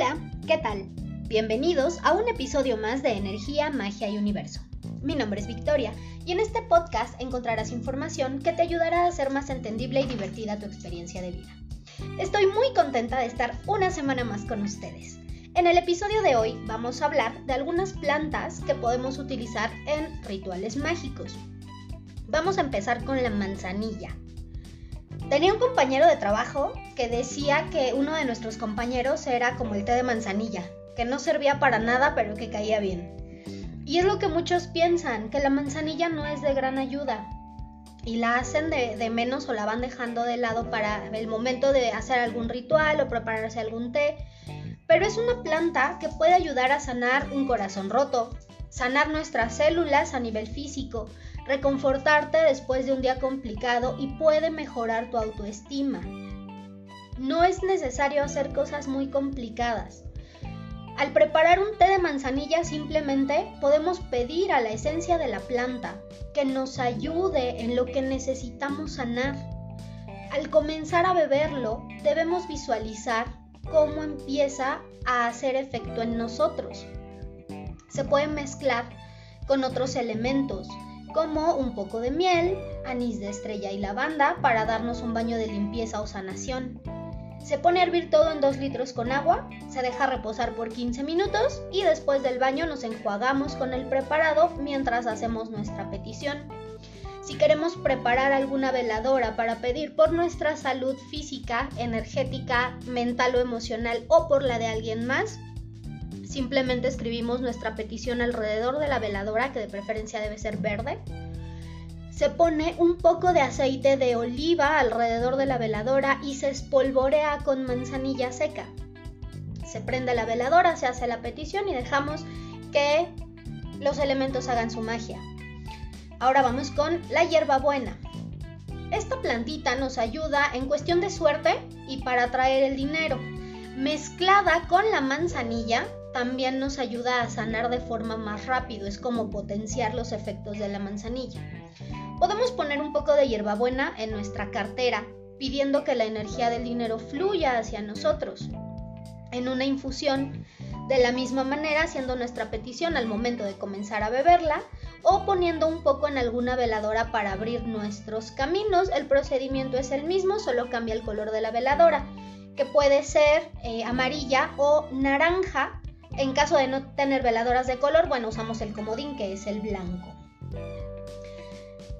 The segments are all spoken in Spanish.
Hola, ¿qué tal? Bienvenidos a un episodio más de Energía, Magia y Universo. Mi nombre es Victoria y en este podcast encontrarás información que te ayudará a hacer más entendible y divertida tu experiencia de vida. Estoy muy contenta de estar una semana más con ustedes. En el episodio de hoy vamos a hablar de algunas plantas que podemos utilizar en rituales mágicos. Vamos a empezar con la manzanilla. Tenía un compañero de trabajo que decía que uno de nuestros compañeros era como el té de manzanilla, que no servía para nada pero que caía bien. Y es lo que muchos piensan, que la manzanilla no es de gran ayuda. Y la hacen de, menos o la van dejando de lado para el momento de hacer algún ritual o prepararse algún té. Pero es una planta que puede ayudar a sanar un corazón roto, sanar nuestras células a nivel físico, reconfortarte después de un día complicado y puede mejorar tu autoestima. No es necesario hacer cosas muy complicadas. Al preparar un té de manzanilla simplemente podemos pedir a la esencia de la planta que nos ayude en lo que necesitamos sanar. Al comenzar a beberlo debemos visualizar cómo empieza a hacer efecto en nosotros. Se puede mezclar con otros elementos, como un poco de miel, anís de estrella y lavanda para darnos un baño de limpieza o sanación. Se pone a hervir todo en 2 litros con agua, se deja reposar por 15 minutos y después del baño nos enjuagamos con el preparado mientras hacemos nuestra petición. Si queremos preparar alguna veladora para pedir por nuestra salud física, energética, mental o emocional o por la de alguien más, Simplemente escribimos nuestra petición alrededor de la veladora, que de preferencia debe ser verde. Se pone un poco de aceite de oliva alrededor de la veladora y se espolvorea con manzanilla seca. Se prende la veladora, se hace la petición y dejamos que los elementos hagan su magia. Ahora vamos con la hierbabuena. Esta plantita nos ayuda en cuestión de suerte y para atraer el dinero. Mezclada con la manzanilla, también nos ayuda a sanar de forma más rápido, es como potenciar los efectos de la manzanilla. Podemos poner un poco de hierbabuena en nuestra cartera, pidiendo que la energía del dinero fluya hacia nosotros. En una infusión, de la misma manera haciendo nuestra petición al momento de comenzar a beberla o poniendo un poco en alguna veladora para abrir nuestros caminos. El procedimiento es el mismo, solo cambia el color de la veladora, que puede ser eh, amarilla o naranja en caso de no tener veladoras de color, bueno, usamos el comodín que es el blanco.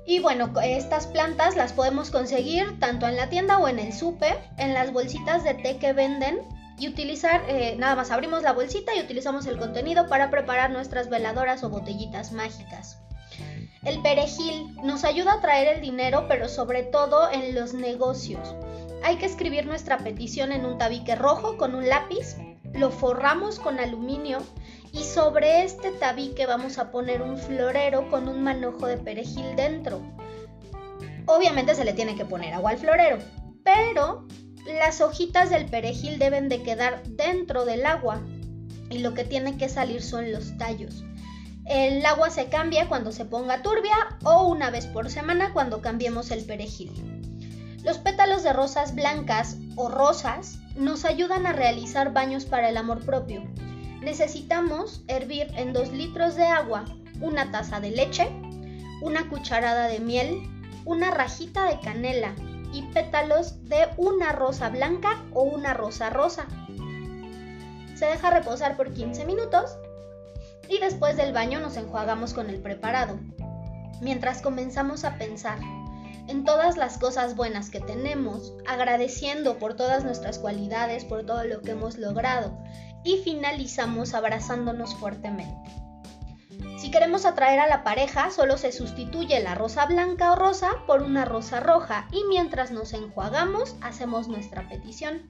Y bueno, estas plantas las podemos conseguir tanto en la tienda o en el súper, en las bolsitas de té que venden y utilizar, eh, nada más abrimos la bolsita y utilizamos el contenido para preparar nuestras veladoras o botellitas mágicas. El perejil nos ayuda a traer el dinero, pero sobre todo en los negocios. Hay que escribir nuestra petición en un tabique rojo con un lápiz lo forramos con aluminio y sobre este tabique vamos a poner un florero con un manojo de perejil dentro. Obviamente se le tiene que poner agua al florero, pero las hojitas del perejil deben de quedar dentro del agua y lo que tiene que salir son los tallos. El agua se cambia cuando se ponga turbia o una vez por semana cuando cambiemos el perejil. Los pétalos de rosas blancas o rosas nos ayudan a realizar baños para el amor propio. Necesitamos hervir en 2 litros de agua una taza de leche, una cucharada de miel, una rajita de canela y pétalos de una rosa blanca o una rosa rosa. Se deja reposar por 15 minutos y después del baño nos enjuagamos con el preparado. Mientras comenzamos a pensar en todas las cosas buenas que tenemos, agradeciendo por todas nuestras cualidades, por todo lo que hemos logrado y finalizamos abrazándonos fuertemente. Si queremos atraer a la pareja, solo se sustituye la rosa blanca o rosa por una rosa roja y mientras nos enjuagamos hacemos nuestra petición.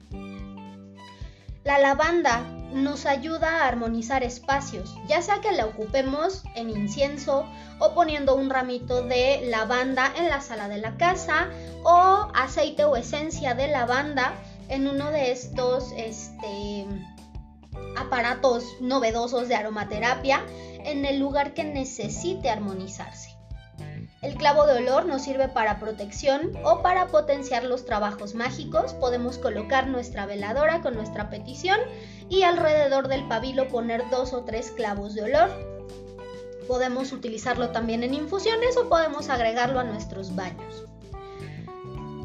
La lavanda nos ayuda a armonizar espacios, ya sea que la ocupemos en incienso o poniendo un ramito de lavanda en la sala de la casa o aceite o esencia de lavanda en uno de estos este, aparatos novedosos de aromaterapia en el lugar que necesite armonizarse. El clavo de olor nos sirve para protección o para potenciar los trabajos mágicos. Podemos colocar nuestra veladora con nuestra petición y alrededor del pabilo poner dos o tres clavos de olor. Podemos utilizarlo también en infusiones o podemos agregarlo a nuestros baños.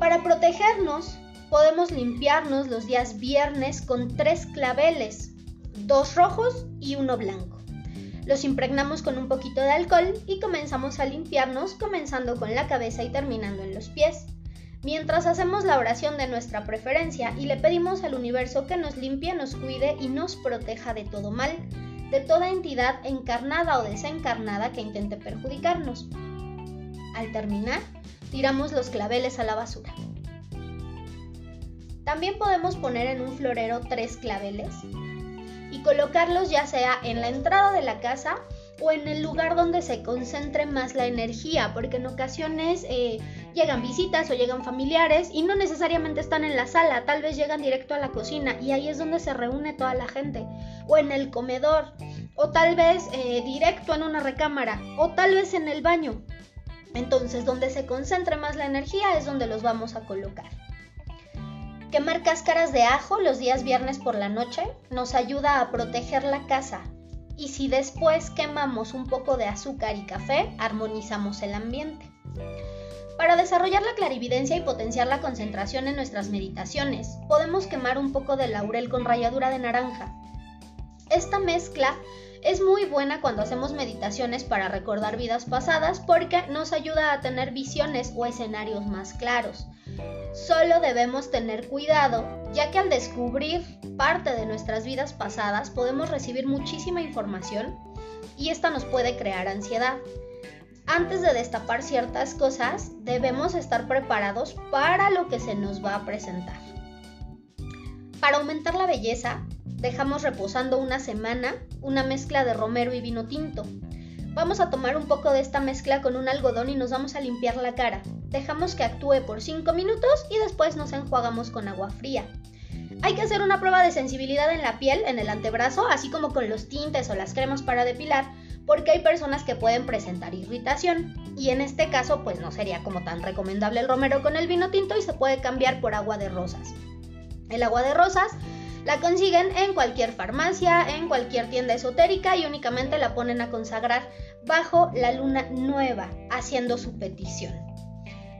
Para protegernos, podemos limpiarnos los días viernes con tres claveles, dos rojos y uno blanco. Los impregnamos con un poquito de alcohol y comenzamos a limpiarnos comenzando con la cabeza y terminando en los pies. Mientras hacemos la oración de nuestra preferencia y le pedimos al universo que nos limpie, nos cuide y nos proteja de todo mal, de toda entidad encarnada o desencarnada que intente perjudicarnos. Al terminar, tiramos los claveles a la basura. También podemos poner en un florero tres claveles colocarlos ya sea en la entrada de la casa o en el lugar donde se concentre más la energía, porque en ocasiones eh, llegan visitas o llegan familiares y no necesariamente están en la sala, tal vez llegan directo a la cocina y ahí es donde se reúne toda la gente, o en el comedor, o tal vez eh, directo en una recámara, o tal vez en el baño. Entonces, donde se concentre más la energía es donde los vamos a colocar. Quemar cáscaras de ajo los días viernes por la noche nos ayuda a proteger la casa. Y si después quemamos un poco de azúcar y café, armonizamos el ambiente. Para desarrollar la clarividencia y potenciar la concentración en nuestras meditaciones, podemos quemar un poco de laurel con ralladura de naranja. Esta mezcla es muy buena cuando hacemos meditaciones para recordar vidas pasadas porque nos ayuda a tener visiones o escenarios más claros. Solo debemos tener cuidado, ya que al descubrir parte de nuestras vidas pasadas podemos recibir muchísima información y esta nos puede crear ansiedad. Antes de destapar ciertas cosas, debemos estar preparados para lo que se nos va a presentar. Para aumentar la belleza, dejamos reposando una semana una mezcla de romero y vino tinto. Vamos a tomar un poco de esta mezcla con un algodón y nos vamos a limpiar la cara. Dejamos que actúe por 5 minutos y después nos enjuagamos con agua fría. Hay que hacer una prueba de sensibilidad en la piel, en el antebrazo, así como con los tintes o las cremas para depilar, porque hay personas que pueden presentar irritación. Y en este caso, pues no sería como tan recomendable el romero con el vino tinto y se puede cambiar por agua de rosas. El agua de rosas la consiguen en cualquier farmacia, en cualquier tienda esotérica y únicamente la ponen a consagrar bajo la luna nueva, haciendo su petición.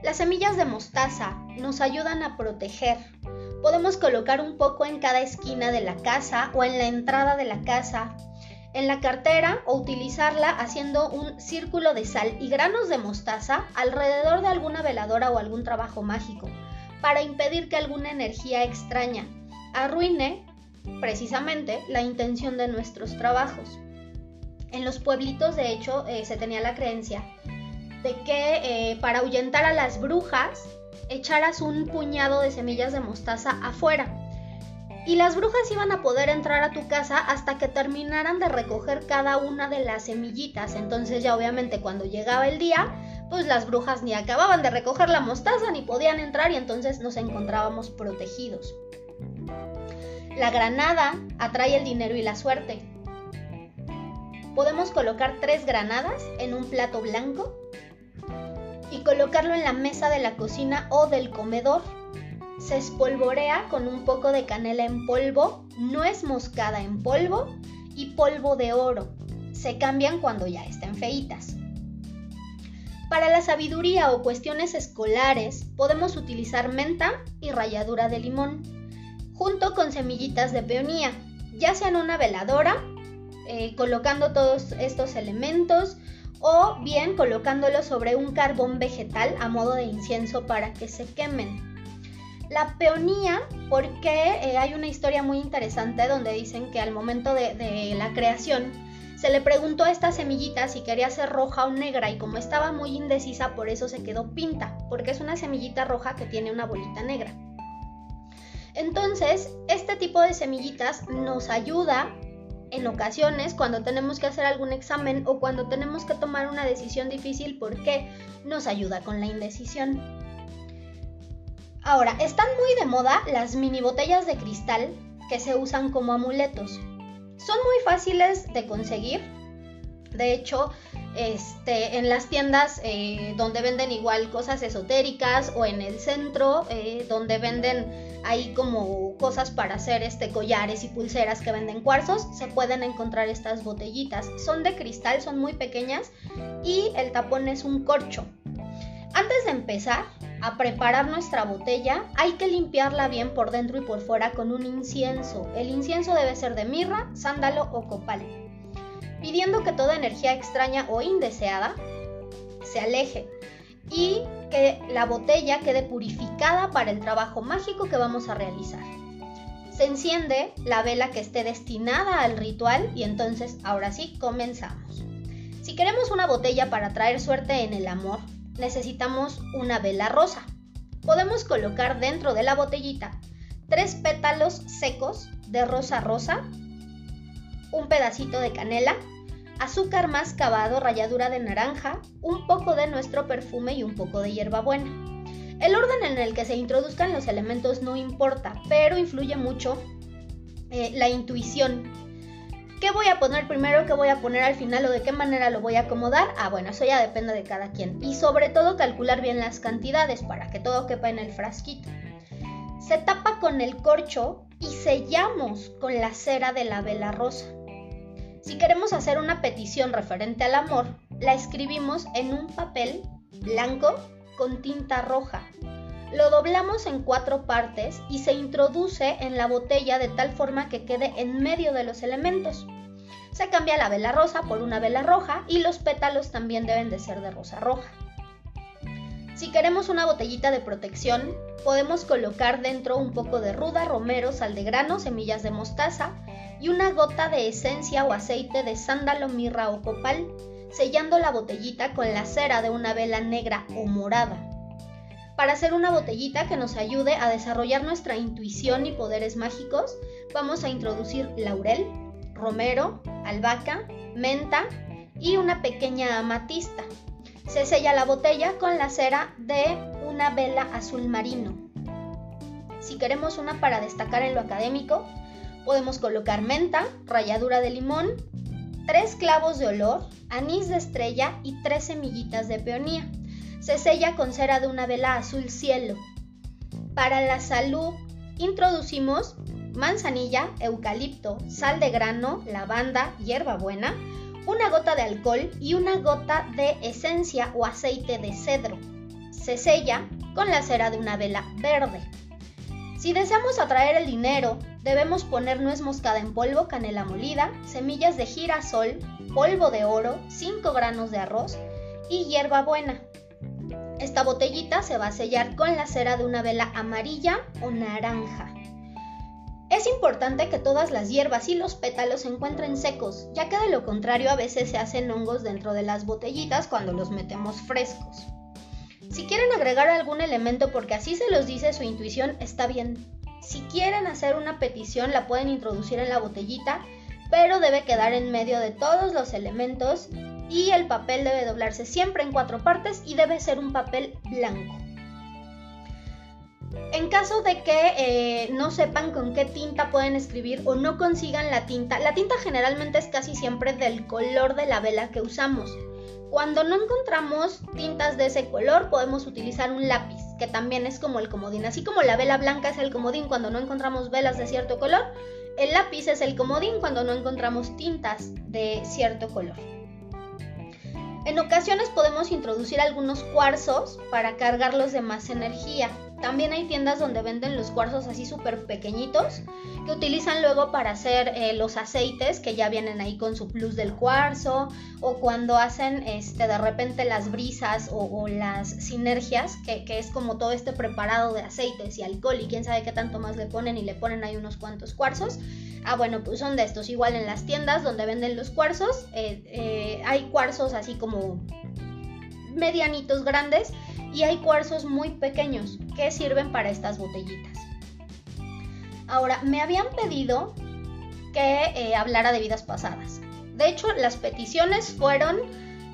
Las semillas de mostaza nos ayudan a proteger. Podemos colocar un poco en cada esquina de la casa o en la entrada de la casa, en la cartera o utilizarla haciendo un círculo de sal y granos de mostaza alrededor de alguna veladora o algún trabajo mágico, para impedir que alguna energía extraña arruine precisamente la intención de nuestros trabajos. En los pueblitos, de hecho, eh, se tenía la creencia de que eh, para ahuyentar a las brujas echaras un puñado de semillas de mostaza afuera. Y las brujas iban a poder entrar a tu casa hasta que terminaran de recoger cada una de las semillitas. Entonces ya obviamente cuando llegaba el día, pues las brujas ni acababan de recoger la mostaza ni podían entrar y entonces nos encontrábamos protegidos. La granada atrae el dinero y la suerte. Podemos colocar tres granadas en un plato blanco y colocarlo en la mesa de la cocina o del comedor. Se espolvorea con un poco de canela en polvo, nuez moscada en polvo y polvo de oro. Se cambian cuando ya estén feitas. Para la sabiduría o cuestiones escolares podemos utilizar menta y ralladura de limón, junto con semillitas de peonía, ya sea en una veladora, eh, colocando todos estos elementos o bien colocándolo sobre un carbón vegetal a modo de incienso para que se quemen. La peonía, porque eh, hay una historia muy interesante donde dicen que al momento de, de la creación se le preguntó a esta semillita si quería ser roja o negra y como estaba muy indecisa por eso se quedó pinta, porque es una semillita roja que tiene una bolita negra. Entonces, este tipo de semillitas nos ayuda en ocasiones cuando tenemos que hacer algún examen o cuando tenemos que tomar una decisión difícil porque nos ayuda con la indecisión. Ahora, están muy de moda las mini botellas de cristal que se usan como amuletos. Son muy fáciles de conseguir. De hecho, este, en las tiendas eh, donde venden igual cosas esotéricas o en el centro eh, donde venden ahí como cosas para hacer este collares y pulseras que venden cuarzos, se pueden encontrar estas botellitas. Son de cristal, son muy pequeñas y el tapón es un corcho. Antes de empezar a preparar nuestra botella, hay que limpiarla bien por dentro y por fuera con un incienso. El incienso debe ser de mirra, sándalo o copal pidiendo que toda energía extraña o indeseada se aleje y que la botella quede purificada para el trabajo mágico que vamos a realizar. Se enciende la vela que esté destinada al ritual y entonces ahora sí comenzamos. Si queremos una botella para traer suerte en el amor, necesitamos una vela rosa. Podemos colocar dentro de la botellita tres pétalos secos de rosa rosa, un pedacito de canela azúcar más cavado, ralladura de naranja, un poco de nuestro perfume y un poco de hierbabuena. El orden en el que se introduzcan los elementos no importa, pero influye mucho eh, la intuición. ¿Qué voy a poner primero? ¿Qué voy a poner al final? ¿O de qué manera lo voy a acomodar? Ah, bueno, eso ya depende de cada quien. Y sobre todo calcular bien las cantidades para que todo quepa en el frasquito. Se tapa con el corcho y sellamos con la cera de la vela rosa. Si queremos hacer una petición referente al amor, la escribimos en un papel blanco con tinta roja. Lo doblamos en cuatro partes y se introduce en la botella de tal forma que quede en medio de los elementos. Se cambia la vela rosa por una vela roja y los pétalos también deben de ser de rosa roja. Si queremos una botellita de protección, podemos colocar dentro un poco de ruda, romero, sal de grano, semillas de mostaza, y una gota de esencia o aceite de sándalo, mirra o copal, sellando la botellita con la cera de una vela negra o morada. Para hacer una botellita que nos ayude a desarrollar nuestra intuición y poderes mágicos, vamos a introducir laurel, romero, albahaca, menta y una pequeña amatista. Se sella la botella con la cera de una vela azul marino. Si queremos una para destacar en lo académico, Podemos colocar menta, ralladura de limón, tres clavos de olor, anís de estrella y tres semillitas de peonía. Se sella con cera de una vela azul cielo. Para la salud introducimos manzanilla, eucalipto, sal de grano, lavanda, hierbabuena, una gota de alcohol y una gota de esencia o aceite de cedro. Se sella con la cera de una vela verde. Si deseamos atraer el dinero, debemos poner nuez moscada en polvo, canela molida, semillas de girasol, polvo de oro, 5 granos de arroz y hierba buena. Esta botellita se va a sellar con la cera de una vela amarilla o naranja. Es importante que todas las hierbas y los pétalos se encuentren secos, ya que de lo contrario a veces se hacen hongos dentro de las botellitas cuando los metemos frescos. Si quieren agregar algún elemento porque así se los dice su intuición, está bien. Si quieren hacer una petición, la pueden introducir en la botellita, pero debe quedar en medio de todos los elementos y el papel debe doblarse siempre en cuatro partes y debe ser un papel blanco. En caso de que eh, no sepan con qué tinta pueden escribir o no consigan la tinta, la tinta generalmente es casi siempre del color de la vela que usamos. Cuando no encontramos tintas de ese color, podemos utilizar un lápiz, que también es como el comodín. Así como la vela blanca es el comodín cuando no encontramos velas de cierto color, el lápiz es el comodín cuando no encontramos tintas de cierto color. En ocasiones podemos introducir algunos cuarzos para cargarlos de más energía. También hay tiendas donde venden los cuarzos así súper pequeñitos que utilizan luego para hacer eh, los aceites que ya vienen ahí con su plus del cuarzo o cuando hacen este, de repente las brisas o, las sinergias que, que, es como todo este preparado de aceites y alcohol y quién sabe qué tanto más le ponen y le ponen ahí unos cuantos cuarzos. Ah, bueno, pues son de estos. Igual en las tiendas donde venden los cuarzos, eh, eh, hay cuarzos así como medianitos grandes y hay cuarzos muy pequeños que sirven para estas botellitas. Ahora, me habían pedido que eh, hablara de vidas pasadas. De hecho, las peticiones fueron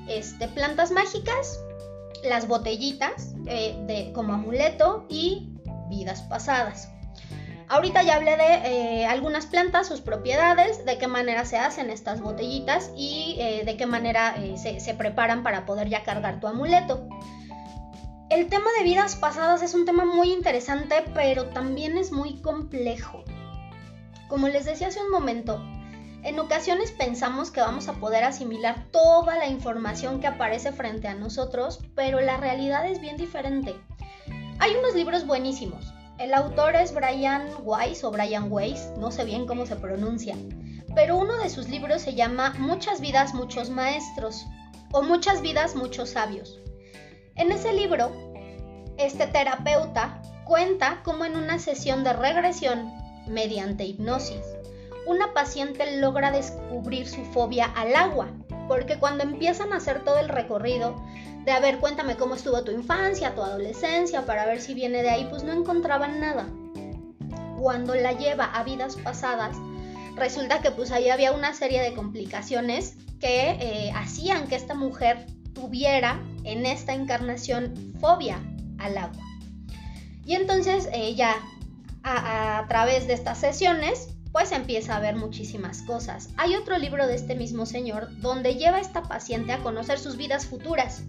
este, plantas mágicas, las botellitas de, como amuleto y vidas pasadas. Ahorita ya hablé de eh, algunas plantas, sus propiedades, de qué manera se hacen estas botellitas y eh, de qué manera eh, se preparan para poder ya cargar tu amuleto. El tema de vidas pasadas es un tema muy interesante, pero también es muy complejo. Como les decía hace un momento, en ocasiones pensamos que vamos a poder asimilar toda la información que aparece frente a nosotros, pero la realidad es bien diferente. Hay unos libros buenísimos. El autor es Brian Weiss o Brian Weiss, no sé bien cómo se pronuncia, pero uno de sus libros se llama Muchas vidas, muchos maestros o Muchas vidas, muchos sabios. En ese libro, este terapeuta cuenta cómo en una sesión de regresión mediante hipnosis, una paciente logra descubrir su fobia al agua, porque cuando empiezan a hacer todo el recorrido de a ver, cuéntame cómo estuvo tu infancia, tu adolescencia, para ver si viene de ahí, pues no encontraban nada. Cuando la lleva a vidas pasadas, resulta que pues ahí había una serie de complicaciones que eh, hacían que esta mujer tuviera en esta encarnación fobia al agua. Y entonces ella, a, a través de estas sesiones, pues empieza a ver muchísimas cosas. Hay otro libro de este mismo señor donde lleva a esta paciente a conocer sus vidas futuras.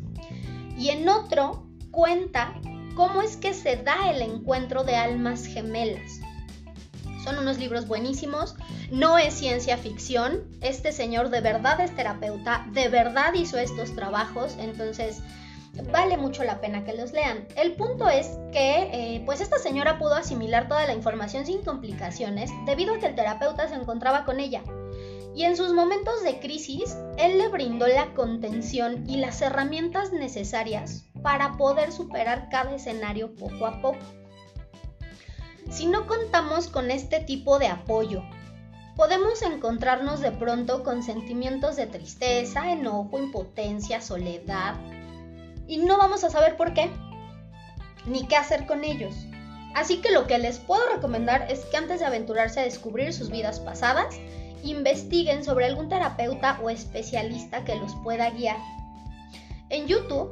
Y en otro cuenta cómo es que se da el encuentro de almas gemelas. Son unos libros buenísimos, no es ciencia ficción, este señor de verdad es terapeuta, de verdad hizo estos trabajos, entonces vale mucho la pena que los lean. El punto es que eh, pues esta señora pudo asimilar toda la información sin complicaciones debido a que el terapeuta se encontraba con ella. Y en sus momentos de crisis, él le brindó la contención y las herramientas necesarias para poder superar cada escenario poco a poco. Si no contamos con este tipo de apoyo, podemos encontrarnos de pronto con sentimientos de tristeza, enojo, impotencia, soledad, y no vamos a saber por qué, ni qué hacer con ellos. Así que lo que les puedo recomendar es que antes de aventurarse a descubrir sus vidas pasadas, investiguen sobre algún terapeuta o especialista que los pueda guiar. En YouTube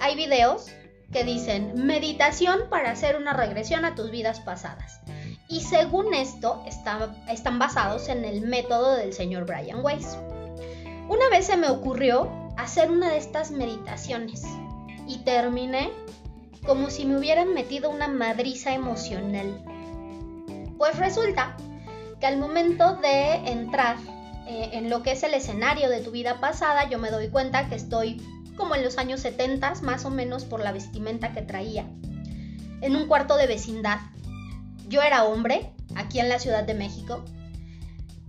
hay videos que dicen meditación para hacer una regresión a tus vidas pasadas. Y según esto, están basados en el método del señor Brian Weiss. Una vez se me ocurrió hacer una de estas meditaciones y terminé como si me hubieran metido una madriza emocional. Pues resulta que al momento de entrar eh, en lo que es el escenario de tu vida pasada, yo me doy cuenta que estoy como en los años 70, más o menos por la vestimenta que traía, en un cuarto de vecindad. Yo era hombre, aquí en la Ciudad de México.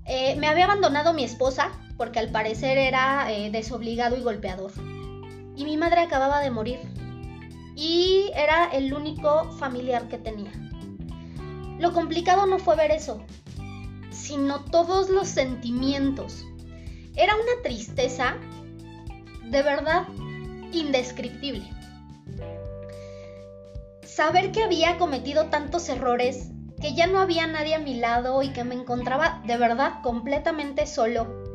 Eh, me había abandonado mi esposa, porque al parecer era eh, desobligado y golpeador y mi madre acababa de morir y era el único familiar que tenía. Lo complicado no fue ver eso, sino todos los sentimientos. Era una tristeza de verdad indescriptible. Saber que había cometido tantos errores, que ya no había nadie a mi lado y que me encontraba de verdad completamente solo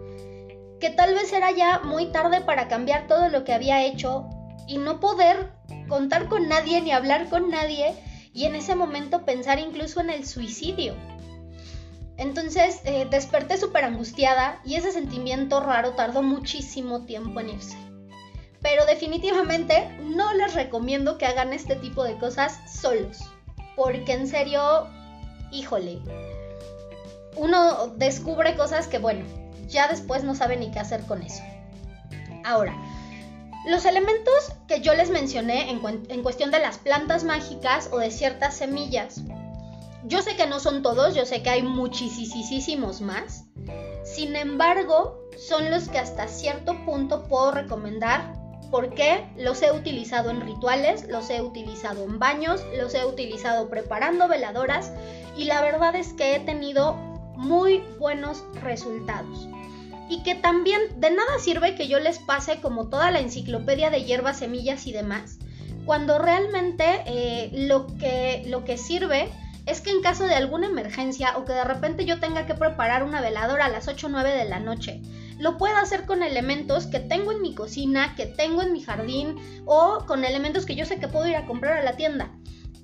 que tal vez era ya muy tarde para cambiar todo lo que había hecho y no poder contar con nadie ni hablar con nadie y en ese momento pensar incluso en el suicidio. Entonces eh, desperté súper angustiada y ese sentimiento raro tardó muchísimo tiempo en irse. Pero definitivamente no les recomiendo que hagan este tipo de cosas solos. Porque en serio, híjole, uno descubre cosas que, bueno, ya después no sabe ni qué hacer con eso. Ahora, los elementos que yo les mencioné en, cuestión de las plantas mágicas o de ciertas semillas, yo sé que no son todos, yo sé que hay muchísimos más. Sin embargo, son los que hasta cierto punto puedo recomendar. Porque los he utilizado en rituales, los he utilizado en baños, los he utilizado preparando veladoras y la verdad es que he tenido muy buenos resultados. Y que también de nada sirve que yo les pase como toda la enciclopedia de hierbas, semillas y demás, cuando realmente eh, lo, que, lo que sirve es que en caso de alguna emergencia o que de repente yo tenga que preparar una veladora a las 8 o 9 de la noche, lo puedo hacer con elementos que tengo en mi cocina, que tengo en mi jardín o con elementos que yo sé que puedo ir a comprar a la tienda.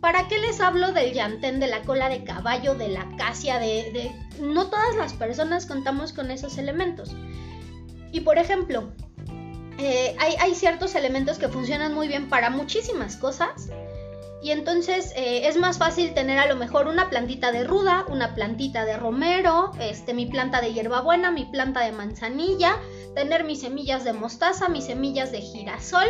¿Para qué les hablo del llantén, de la cola de caballo, de la acacia, de, No todas las personas contamos con esos elementos. Y por ejemplo, eh, hay, ciertos elementos que funcionan muy bien para muchísimas cosas. Y entonces eh, es más fácil tener a lo mejor una plantita de ruda, una plantita de romero, este, mi planta de hierbabuena, mi planta de manzanilla, tener mis semillas de mostaza, mis semillas de girasol,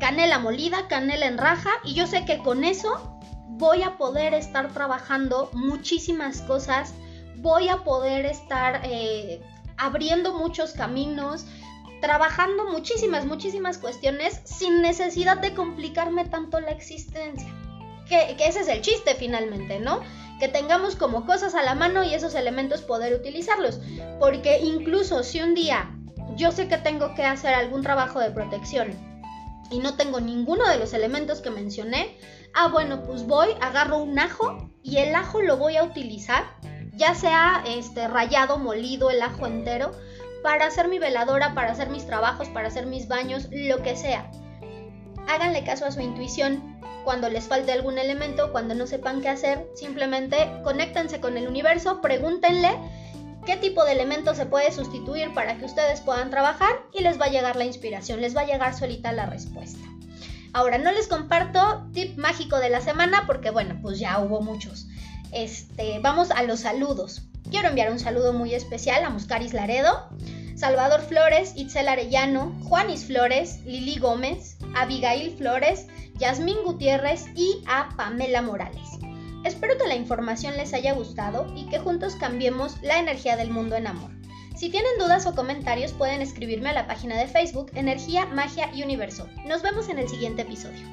canela molida, canela en raja y yo sé que con eso voy a poder estar trabajando muchísimas cosas, voy a poder estar eh, abriendo muchos caminos, trabajando muchísimas, muchísimas cuestiones sin necesidad de complicarme tanto la existencia. Que, ese es el chiste finalmente, ¿no? Que tengamos como cosas a la mano y esos elementos poder utilizarlos. Porque incluso si un día yo sé que tengo que hacer algún trabajo de protección y no tengo ninguno de los elementos que mencioné, ah bueno, pues voy, agarro un ajo y el ajo lo voy a utilizar, ya sea este rayado, molido, el ajo entero, para hacer mi veladora, para hacer mis trabajos, para hacer mis baños, lo que sea. Háganle caso a su intuición. Cuando les falte algún elemento, cuando no sepan qué hacer, simplemente conéctense con el universo, pregúntenle qué tipo de elemento se puede sustituir para que ustedes puedan trabajar y les va a llegar la inspiración, les va a llegar solita la respuesta. Ahora, no les comparto tip mágico de la semana porque, bueno, pues ya hubo muchos. Este, vamos a los saludos. Quiero enviar un saludo muy especial a Muscaris Laredo, Salvador Flores, Itzel Arellano, Juanis Flores, Lili Gómez, Abigail Flores, Yasmín Gutiérrez y a Pamela Morales. Espero que la información les haya gustado y que juntos cambiemos la energía del mundo en amor. Si tienen dudas o comentarios pueden escribirme a la página de Facebook Energía, Magia y Universo. Nos vemos en el siguiente episodio.